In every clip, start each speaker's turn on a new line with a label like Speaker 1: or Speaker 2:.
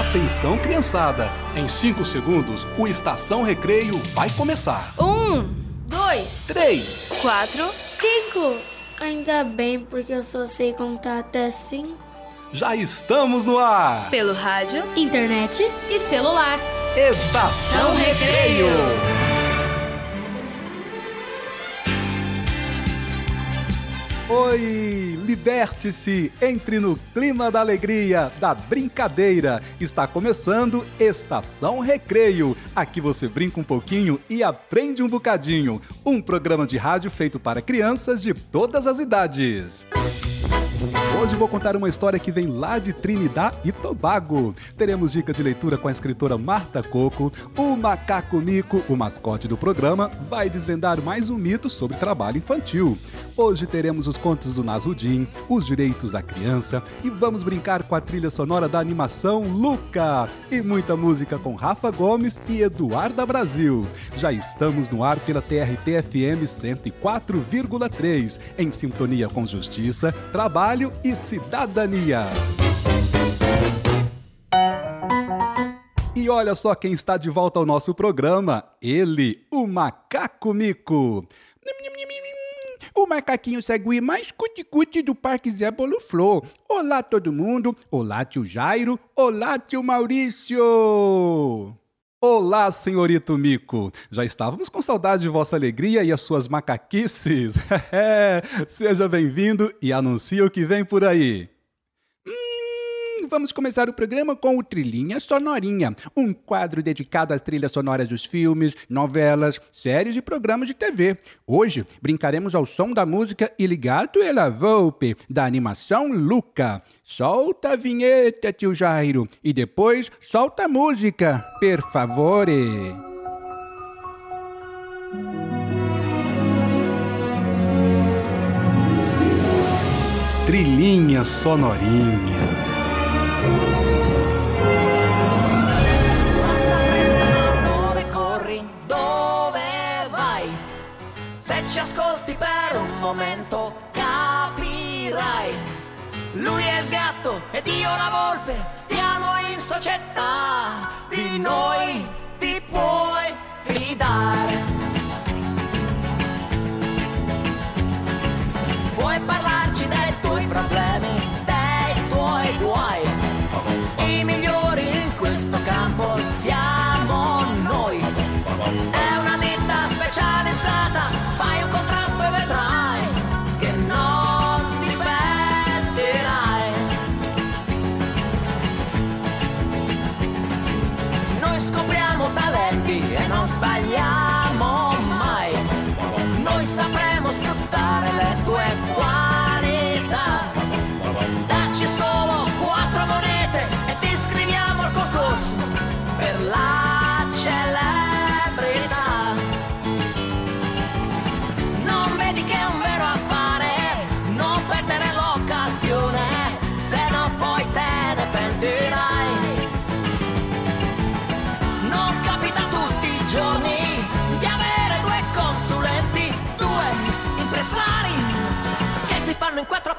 Speaker 1: Atenção, criançada! Em 5 segundos, o Estação Recreio vai começar.
Speaker 2: Um, dois,
Speaker 1: três,
Speaker 2: quatro, cinco. Ainda bem, porque eu só sei contar até cinco.
Speaker 1: Já estamos no ar!
Speaker 3: Pelo rádio,
Speaker 2: internet
Speaker 3: e celular.
Speaker 1: Estação Recreio. Oi, liberte-se, entre no clima da alegria, da brincadeira. Está começando Estação Recreio. Aqui você brinca um pouquinho e aprende um bocadinho. Um programa de rádio feito para crianças de todas as idades. Hoje vou contar uma história que vem lá de Trinidad e Tobago. Teremos dica de leitura com a escritora Marta Coco. O macaco Nico, o mascote do programa, vai desvendar mais um mito sobre trabalho infantil. Hoje teremos os contos do Nazudin, os direitos da criança e vamos brincar com a trilha sonora da animação Luca. E muita música com Rafa Gomes e Eduarda Brasil. Já estamos no ar pela TRT-FM 104,3, em sintonia com justiça, trabalho e cidadania. E olha só quem está de volta ao nosso programa, ele, o Macaco Mico. O macaquinho sagui mais cuticute do Parque Zé Bolo Flor. Olá todo mundo, olá tio Jairo, olá tio Maurício. Olá, senhorito Mico! Já estávamos com saudade de vossa alegria e as suas macaquices. Seja bem-vindo e anuncie o que vem por aí. Vamos começar o programa com o Trilhinha Sonorinha, um quadro dedicado às trilhas sonoras dos filmes, novelas, séries e programas de TV. Hoje brincaremos ao som da música Il Gato e la Volpe, da animação Luca. Solta a vinheta, tio Jairo, e depois solta a música, per favore. Trilhinha sonorinha.
Speaker 4: Se ci ascolti per un momento capirai. Lui è il gatto ed io la volpe, stiamo in società, di noi ti puoi fidare. Giorni di avere due consulenti, due impresari che si fanno in quattro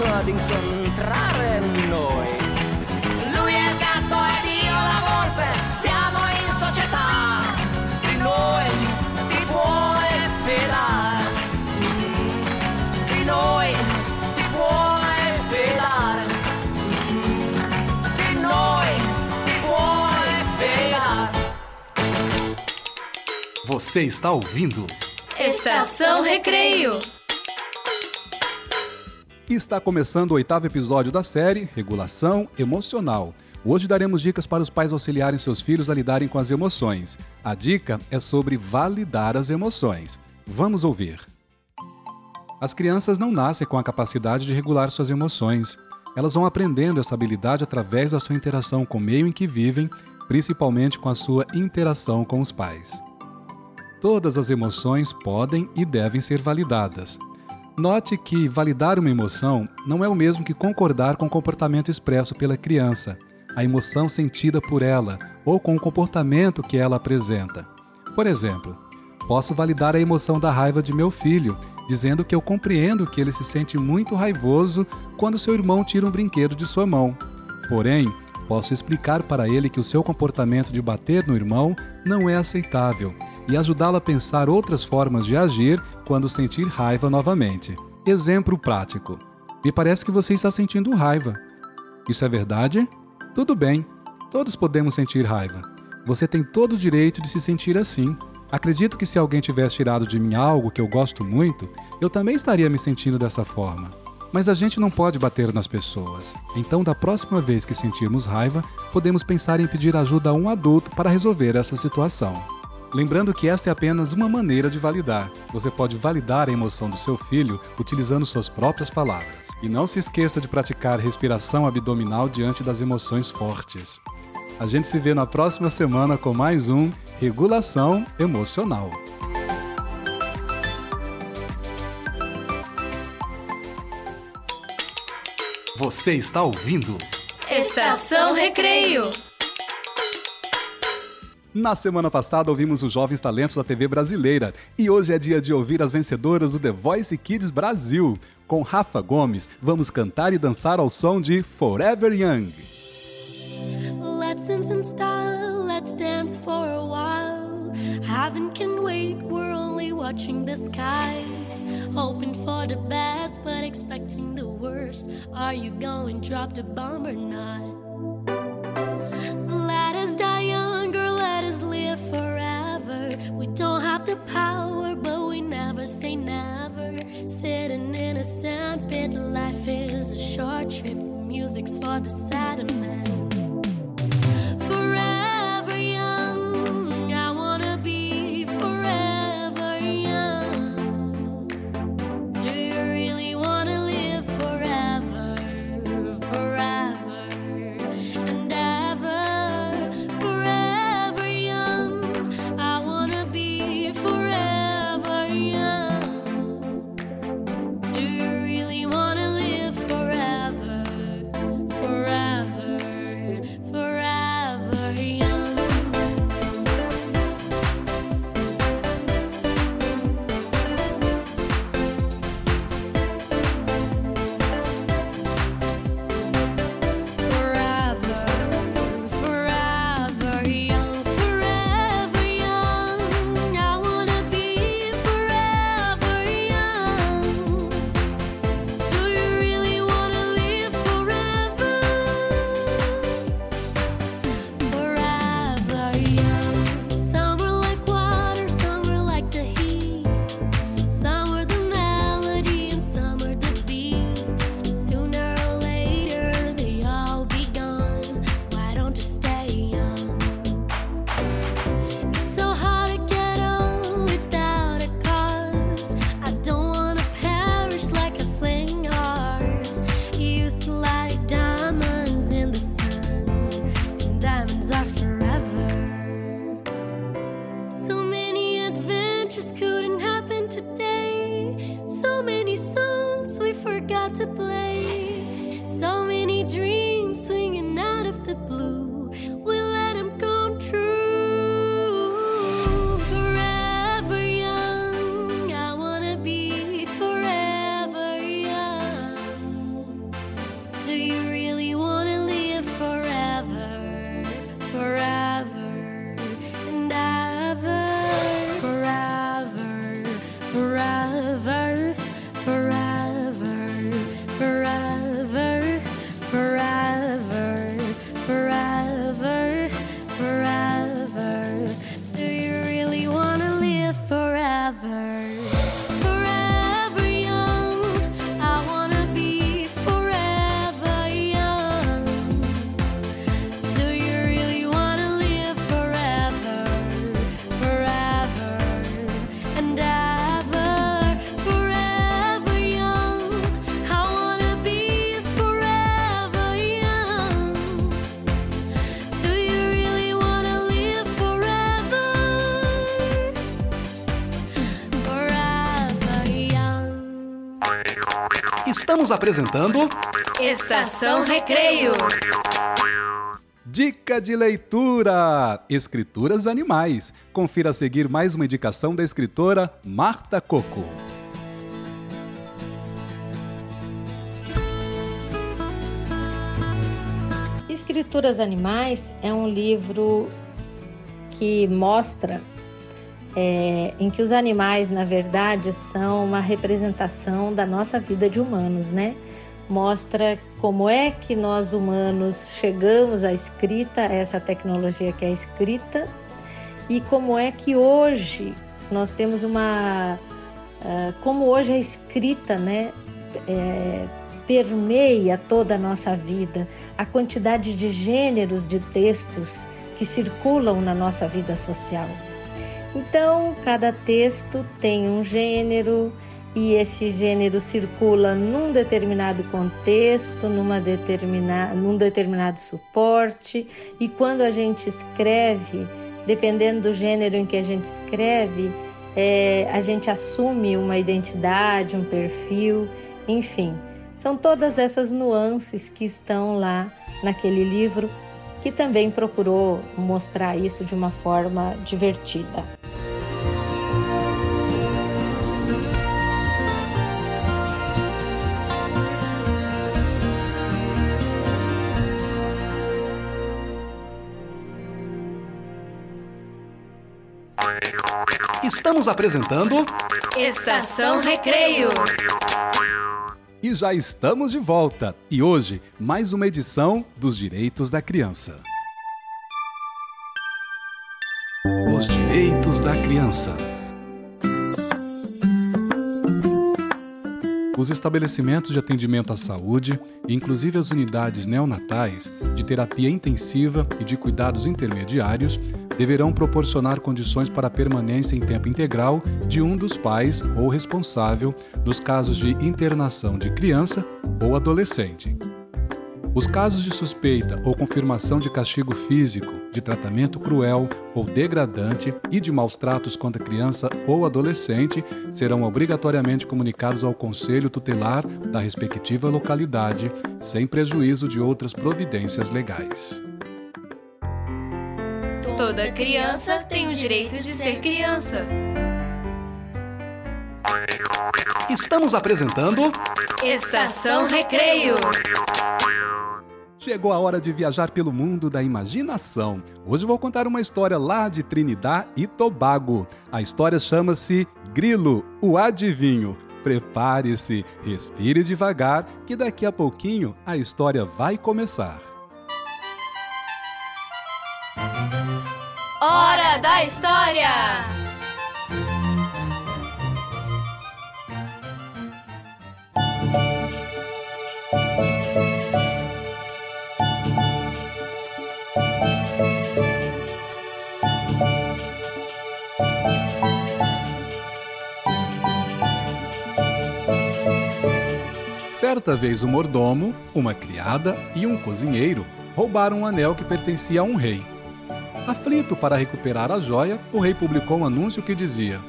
Speaker 4: gatto ad incontrare noi. Lui è il gatto ed io la volpe, stiamo in società, di noi ti puoi fidare, di noi ti puoi fidare, di noi ti puoi fidare.
Speaker 1: Você está ouvindo?
Speaker 3: Estação Recreio.
Speaker 1: Está começando o oitavo episódio da série Regulação Emocional. Hoje daremos dicas para os pais auxiliarem seus filhos a lidarem com as emoções. A dica é sobre validar as emoções. Vamos ouvir. As crianças não nascem com a capacidade de regular suas emoções. Elas vão aprendendo essa habilidade através da sua interação com o meio em que vivem, principalmente com a sua interação com os pais. Todas as emoções podem e devem ser validadas. Note que validar uma emoção não é o mesmo que concordar com o comportamento expresso pela criança a emoção sentida por ela ou com o comportamento que ela apresenta. Por exemplo, posso validar a emoção da raiva de meu filho, dizendo que eu compreendo que ele se sente muito raivoso quando seu irmão tira um brinquedo de sua mão. Porém, posso explicar para ele que o seu comportamento de bater no irmão não é aceitável e ajudá-lo a pensar outras formas de agir quando sentir raiva novamente. Exemplo prático: Me parece que você está sentindo raiva. Isso é verdade? Tudo bem, todos podemos sentir raiva. Você tem todo o direito de se sentir assim. Acredito que se alguém tivesse tirado de mim algo que eu gosto muito, eu também estaria me sentindo dessa forma. Mas a gente não pode bater nas pessoas. Então, da próxima vez que sentirmos raiva, podemos pensar em pedir ajuda a um adulto para resolver essa situação. Lembrando que esta é apenas uma maneira de validar. Você pode validar a emoção do seu filho utilizando suas próprias palavras. E não se esqueça de praticar respiração abdominal diante das emoções fortes. A gente se vê na próxima semana com mais um Regulação Emocional. Você está ouvindo?
Speaker 3: Estação Recreio.
Speaker 1: Na semana passada ouvimos os jovens talentos da TV brasileira e hoje é dia de ouvir as vencedoras do The Voice Kids Brasil. Com Rafa Gomes, vamos cantar e dançar ao som de Forever Young.
Speaker 5: Let's dance in style, let's dance for a while. Heaven can wait, we're only watching the skies. Hoping for the best, but expecting the worst. Are you going drop the bomb or not? Say never. Sitting in a sandpit, life is a short trip. Music's for the sad man. Forever
Speaker 1: Estamos apresentando
Speaker 3: Estação Recreio.
Speaker 1: Dica de leitura: Escrituras Animais. Confira a seguir mais uma indicação da escritora Marta Coco.
Speaker 6: Escrituras Animais é um livro que mostra é, em que os animais, na verdade, são uma representação da nossa vida de humanos, né? Mostra como é que nós humanos chegamos à escrita, essa tecnologia que é a escrita, e como é que hoje nós temos uma. Uh, como hoje a escrita, né? É, permeia toda a nossa vida, a quantidade de gêneros de textos que circulam na nossa vida social. Então, cada texto tem um gênero e esse gênero circula num determinado contexto, numa determina, num determinado suporte, e quando a gente escreve, dependendo do gênero em que a gente escreve, é, a gente assume uma identidade, um perfil, enfim. São todas essas nuances que estão lá naquele livro, que também procurou mostrar isso de uma forma divertida.
Speaker 1: Estamos apresentando
Speaker 3: Estação Recreio.
Speaker 1: E já estamos de volta. E hoje, mais uma edição dos Direitos da Criança. Os Direitos da Criança. Os estabelecimentos de atendimento à saúde, inclusive as unidades neonatais, de terapia intensiva e de cuidados intermediários, deverão proporcionar condições para permanência em tempo integral de um dos pais ou responsável nos casos de internação de criança ou adolescente. Os casos de suspeita ou confirmação de castigo físico, de tratamento cruel ou degradante e de maus tratos contra criança ou adolescente serão obrigatoriamente comunicados ao Conselho Tutelar da respectiva localidade, sem prejuízo de outras providências legais.
Speaker 3: Toda criança tem o direito de ser criança.
Speaker 1: Estamos apresentando
Speaker 3: Estação Recreio.
Speaker 1: Chegou a hora de viajar pelo mundo da imaginação. Hoje vou contar uma história lá de Trinidad e Tobago. A história chama-se Grilo, o Adivinho. Prepare-se, respire devagar, que daqui a pouquinho a história vai começar.
Speaker 3: Hora da História!
Speaker 1: Certa vez o mordomo, uma criada e um cozinheiro roubaram um anel que pertencia a um rei. Aflito para recuperar a joia, o rei publicou um anúncio que dizia: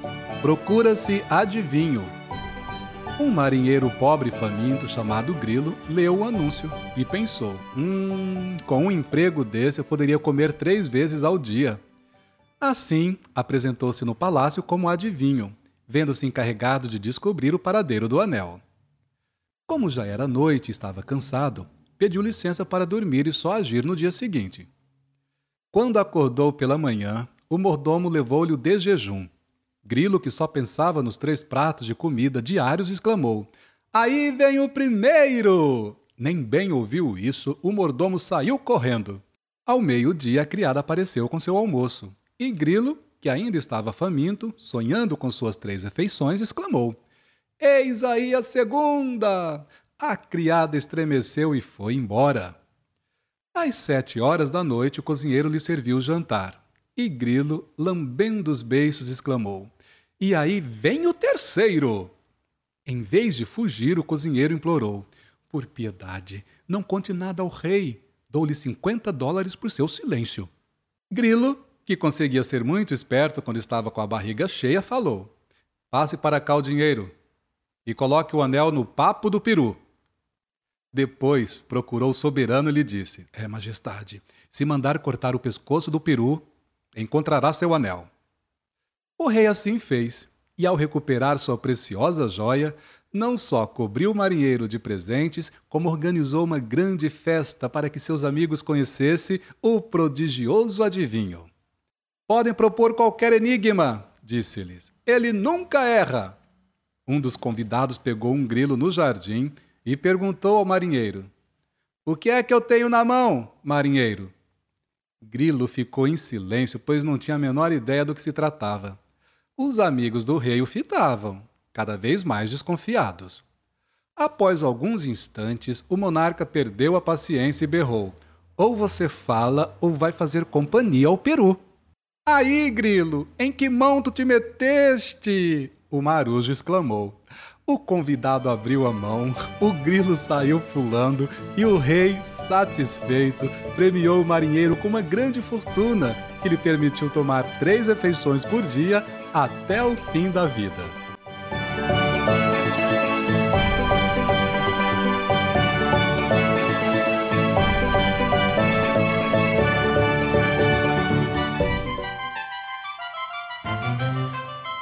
Speaker 1: Procura-se adivinho. Um marinheiro pobre e faminto chamado Grilo leu o anúncio e pensou: Hum, com um emprego desse eu poderia comer três vezes ao dia. Assim, apresentou-se no palácio como adivinho, vendo-se encarregado de descobrir o paradeiro do anel. Como já era noite e estava cansado, pediu licença para dormir e só agir no dia seguinte. Quando acordou pela manhã, o mordomo levou-lhe o desjejum. Grilo, que só pensava nos três pratos de comida diários, exclamou: Aí vem o primeiro! Nem bem ouviu isso, o mordomo saiu correndo. Ao meio-dia, a criada apareceu com seu almoço. E Grilo, que ainda estava faminto, sonhando com suas três refeições, exclamou: Eis aí a segunda! A criada estremeceu e foi embora. Às sete horas da noite, o cozinheiro lhe serviu o jantar. E Grilo, lambendo os beiços, exclamou: E aí vem o terceiro! Em vez de fugir, o cozinheiro implorou: Por piedade, não conte nada ao rei. Dou-lhe cinquenta dólares por seu silêncio. Grilo, que conseguia ser muito esperto quando estava com a barriga cheia, falou: Passe para cá o dinheiro. e coloque o anel no papo do peru. Depois procurou o soberano e lhe disse: É, majestade, se mandar cortar o pescoço do peru, encontrará seu anel. O rei assim fez, e ao recuperar sua preciosa joia, não só cobriu o marinheiro de presentes, como organizou uma grande festa para que seus amigos conhecessem o prodigioso adivinho. Podem propor qualquer enigma, disse-lhes. Ele nunca erra. Um dos convidados pegou um grilo no jardim e perguntou ao marinheiro: O que é que eu tenho na mão, marinheiro? Grilo ficou em silêncio, pois não tinha a menor ideia do que se tratava. Os amigos do rei o fitavam, cada vez mais desconfiados. Após alguns instantes, o monarca perdeu a paciência e berrou: Ou você fala ou vai fazer companhia ao peru. Aí, grilo, em que mão tu te meteste? O marujo exclamou. O convidado abriu a mão, o grilo saiu pulando e o rei, satisfeito, premiou o marinheiro com uma grande fortuna que lhe permitiu tomar três refeições por dia até o fim da vida.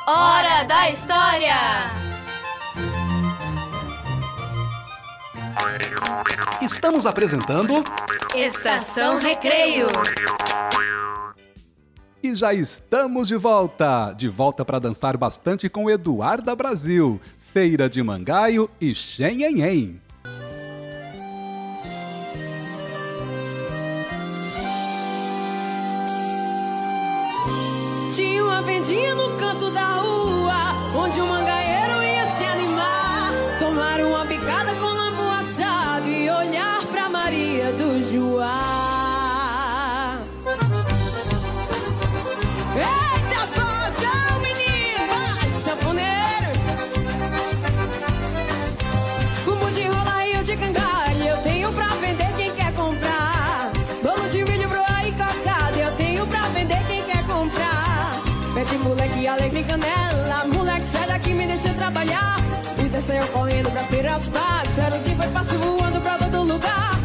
Speaker 3: Hora da História!
Speaker 1: Estamos apresentando
Speaker 3: Estação Recreio.
Speaker 1: e já estamos de volta. De volta para dançar bastante com Eduarda Brasil, Feira de Mangaio e Xenhenhen.
Speaker 7: Tinha uma vendinha no canto da rua, onde o mangaeiro olhar pra Maria do Joá. Saiu correndo pra feira aos pássaros e foi passo voando pra todo lugar.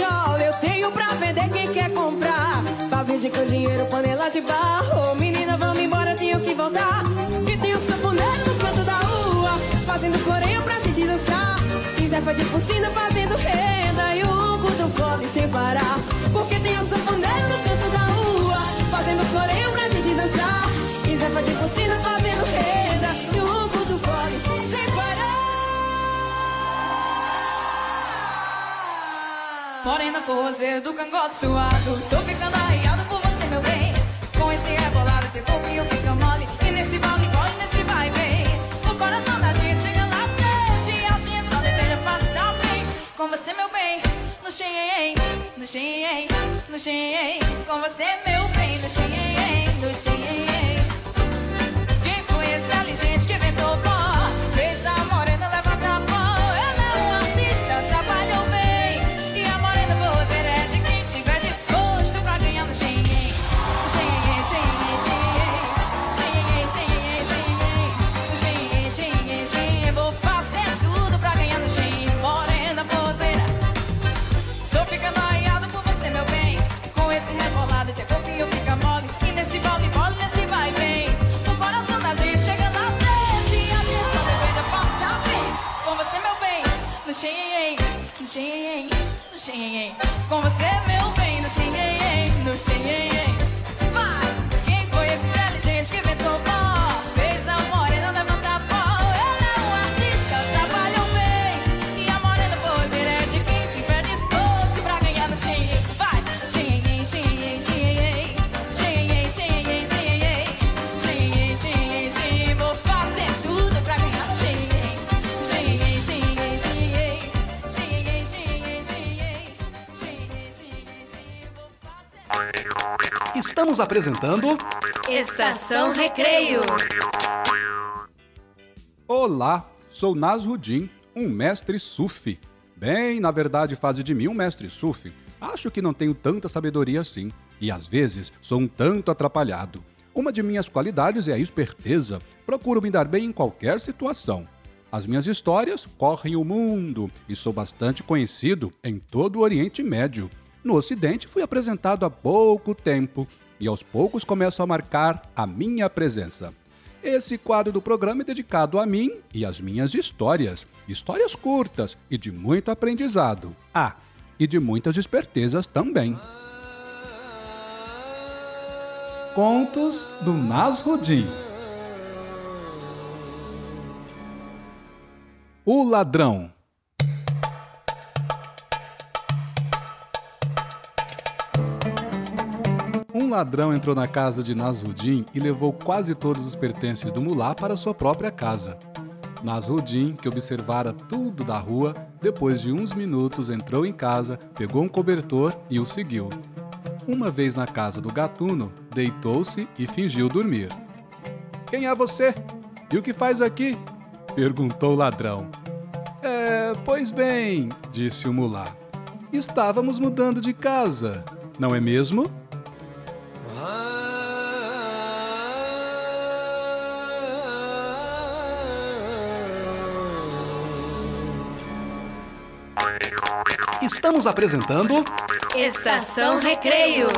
Speaker 7: Eu tenho pra vender quem quer comprar? Pavio de com dinheiro, panela de barro. Menina, vamos embora, tenho que voltar. E tem o sanfoneiro no canto da rua Fazendo coreio pra gente dançar E Zefa de focinho fazendo renda E o ombro do fole sem parar. Porque tem o sanfoneiro no canto da rua Fazendo coreio pra gente dançar E Zefa de focinho fazendo Morena forrozeira do cangote suado. Tô ficando arriado por você, meu bem. Com esse rebolado teu corpinho fica mole. E nesse vale mole, nesse vai bem O coração da gente chega lá desde a gente só deseja passar bem. Com você, meu bem, no xenhen No xenhen, no xenhen Com você, meu bem, no xenhen No xenhen Quem foi esse inteligente que
Speaker 1: Estamos apresentando
Speaker 3: Estação Recreio.
Speaker 1: Olá, sou Nasruddin, um mestre sufi. Bem, na verdade, faz de mim um mestre sufi. Acho que não tenho tanta sabedoria assim, e às vezes sou um tanto atrapalhado. Uma de minhas qualidades é a esperteza. Procuro me dar bem em qualquer situação. As minhas histórias correm o mundo e sou bastante conhecido em todo o Oriente Médio. No Ocidente fui apresentado há pouco tempo e aos poucos começo a marcar a minha presença. Esse quadro do programa é dedicado a mim e às minhas histórias. Histórias curtas e de muito aprendizado. Ah, e de muitas espertezas também. Contos do Nasruddin. O ladrão. Ladrão entrou na casa de Nasruddin e levou quase todos os pertences do mulá para sua própria casa. Nasruddin, que observara tudo da rua, depois de uns minutos entrou em casa, pegou um cobertor e o seguiu. Uma vez na casa do gatuno, deitou-se e fingiu dormir. Quem é você? E o que faz aqui? perguntou o ladrão. É, pois bem, disse o mulá. Estávamos mudando de casa, não é mesmo? Estamos apresentando
Speaker 3: Estação Recreio.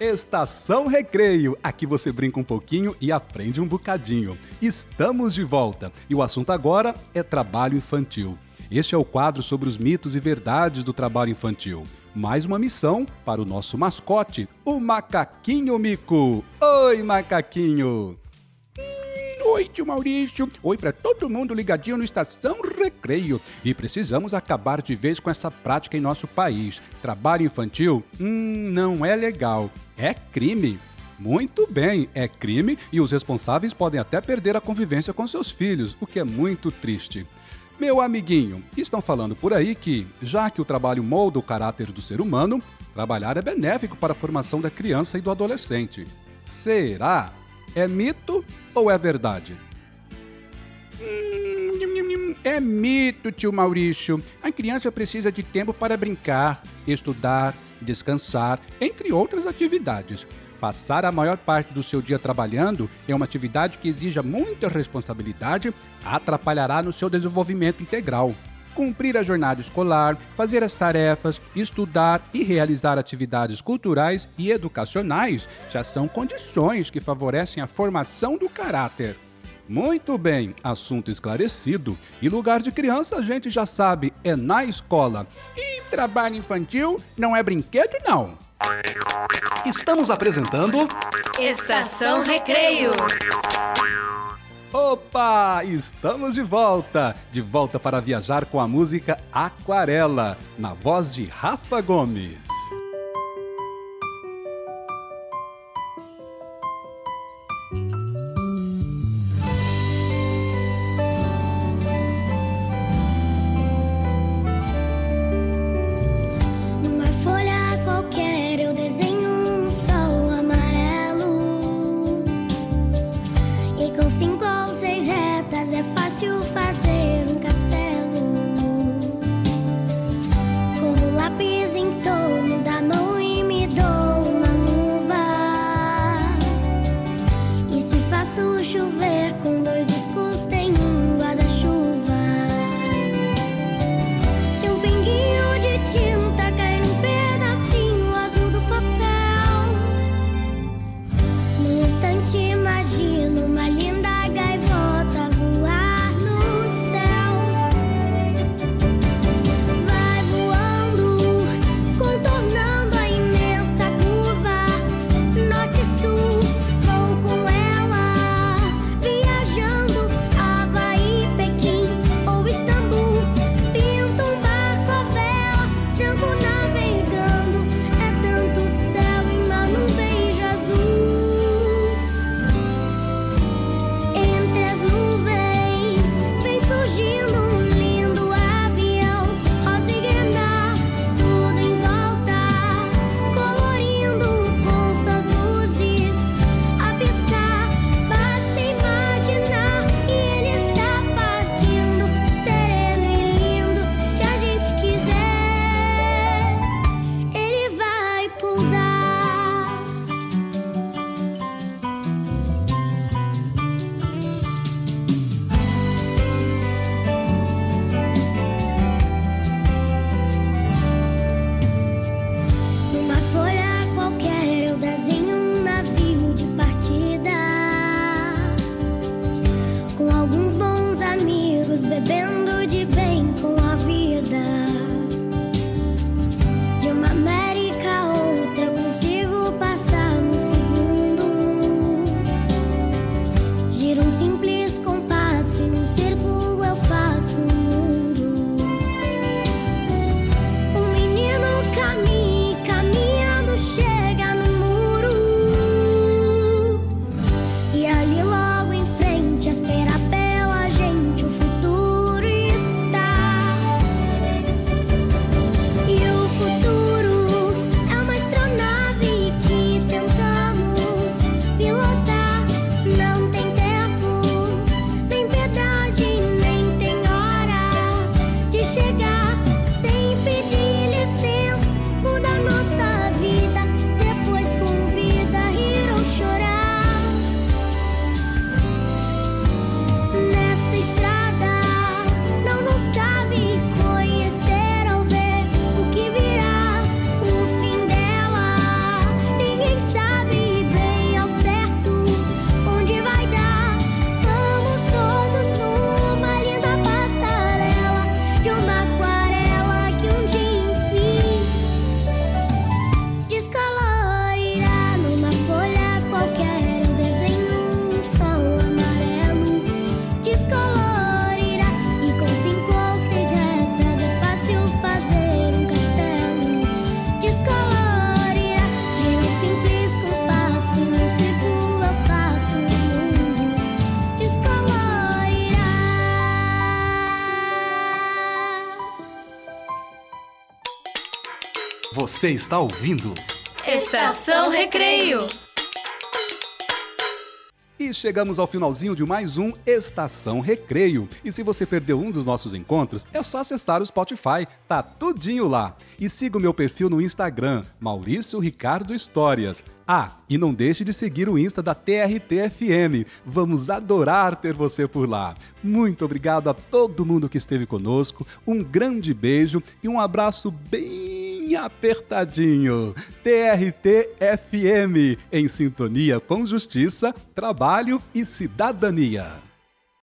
Speaker 1: Estação Recreio. Aqui você brinca um pouquinho e aprende um bocadinho. Estamos de volta e o assunto agora é trabalho infantil. Este é o quadro sobre os mitos e verdades do trabalho infantil. Mais uma missão para o nosso mascote, o Macaquinho Mico. Oi, Macaquinho! Oi, tio Maurício. Oi para todo mundo ligadinho no Estação Recreio. E precisamos acabar de vez com essa prática em nosso país. Trabalho infantil? Hum, não é legal. É crime. Muito bem, é crime e os responsáveis podem até perder a convivência com seus filhos, o que é muito triste. Meu amiguinho, estão falando por aí que, já que o trabalho molda o caráter do ser humano, trabalhar é benéfico para a formação da criança e do adolescente. Será? É mito ou é verdade? É mito, tio Maurício. A criança precisa de tempo para brincar, estudar, descansar, entre outras atividades. Passar a maior parte do seu dia trabalhando é uma atividade que exija muita responsabilidade, atrapalhará no seu desenvolvimento integral. Cumprir a jornada escolar, fazer as tarefas, estudar e realizar atividades culturais e educacionais já são condições que favorecem a formação do caráter. Muito bem, assunto esclarecido. E lugar de criança a gente já sabe, é na escola. E trabalho infantil não é brinquedo, não. Estamos apresentando
Speaker 3: Estação Recreio.
Speaker 1: Opa! Estamos de volta! De volta para viajar com a música Aquarela, na voz de Rafa Gomes. Você está ouvindo?
Speaker 3: Estação Recreio.
Speaker 1: E chegamos ao finalzinho de mais um Estação Recreio. E se você perdeu um dos nossos encontros, é só acessar o Spotify, tá tudinho lá. E siga o meu perfil no Instagram, Maurício Ricardo Histórias. Ah, e não deixe de seguir o Insta da TRT-FM. Vamos adorar ter você por lá. Muito obrigado a todo mundo que esteve conosco. Um grande beijo e um abraço bem apertadinho. TRT-FM, em sintonia com justiça, trabalho e cidadania.